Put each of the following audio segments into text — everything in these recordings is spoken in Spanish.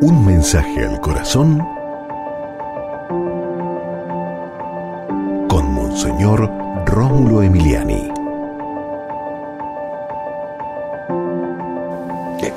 Un mensaje al corazón con Monseñor Rómulo Emiliani.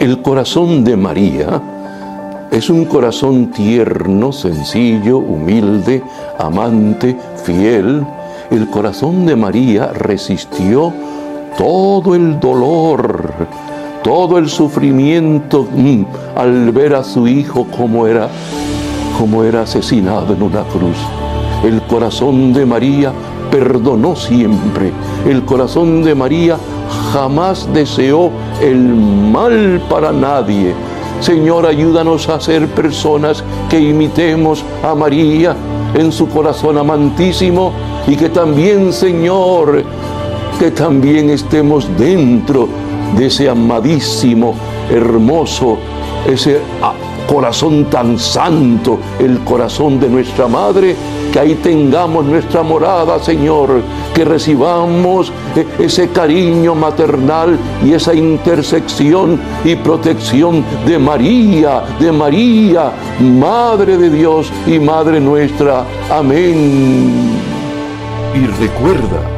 El corazón de María es un corazón tierno, sencillo, humilde, amante, fiel. El corazón de María resistió todo el dolor, todo el sufrimiento mm, al ver a su hijo como era, como era asesinado en una cruz. El corazón de María perdonó siempre. El corazón de María jamás deseó el mal para nadie. Señor, ayúdanos a ser personas que imitemos a María en su corazón amantísimo y que también, Señor, que también estemos dentro de ese amadísimo, hermoso, ese ah, corazón tan santo, el corazón de nuestra Madre, que ahí tengamos nuestra morada, Señor, que recibamos e, ese cariño maternal y esa intersección y protección de María, de María, Madre de Dios y Madre nuestra. Amén. Y recuerda,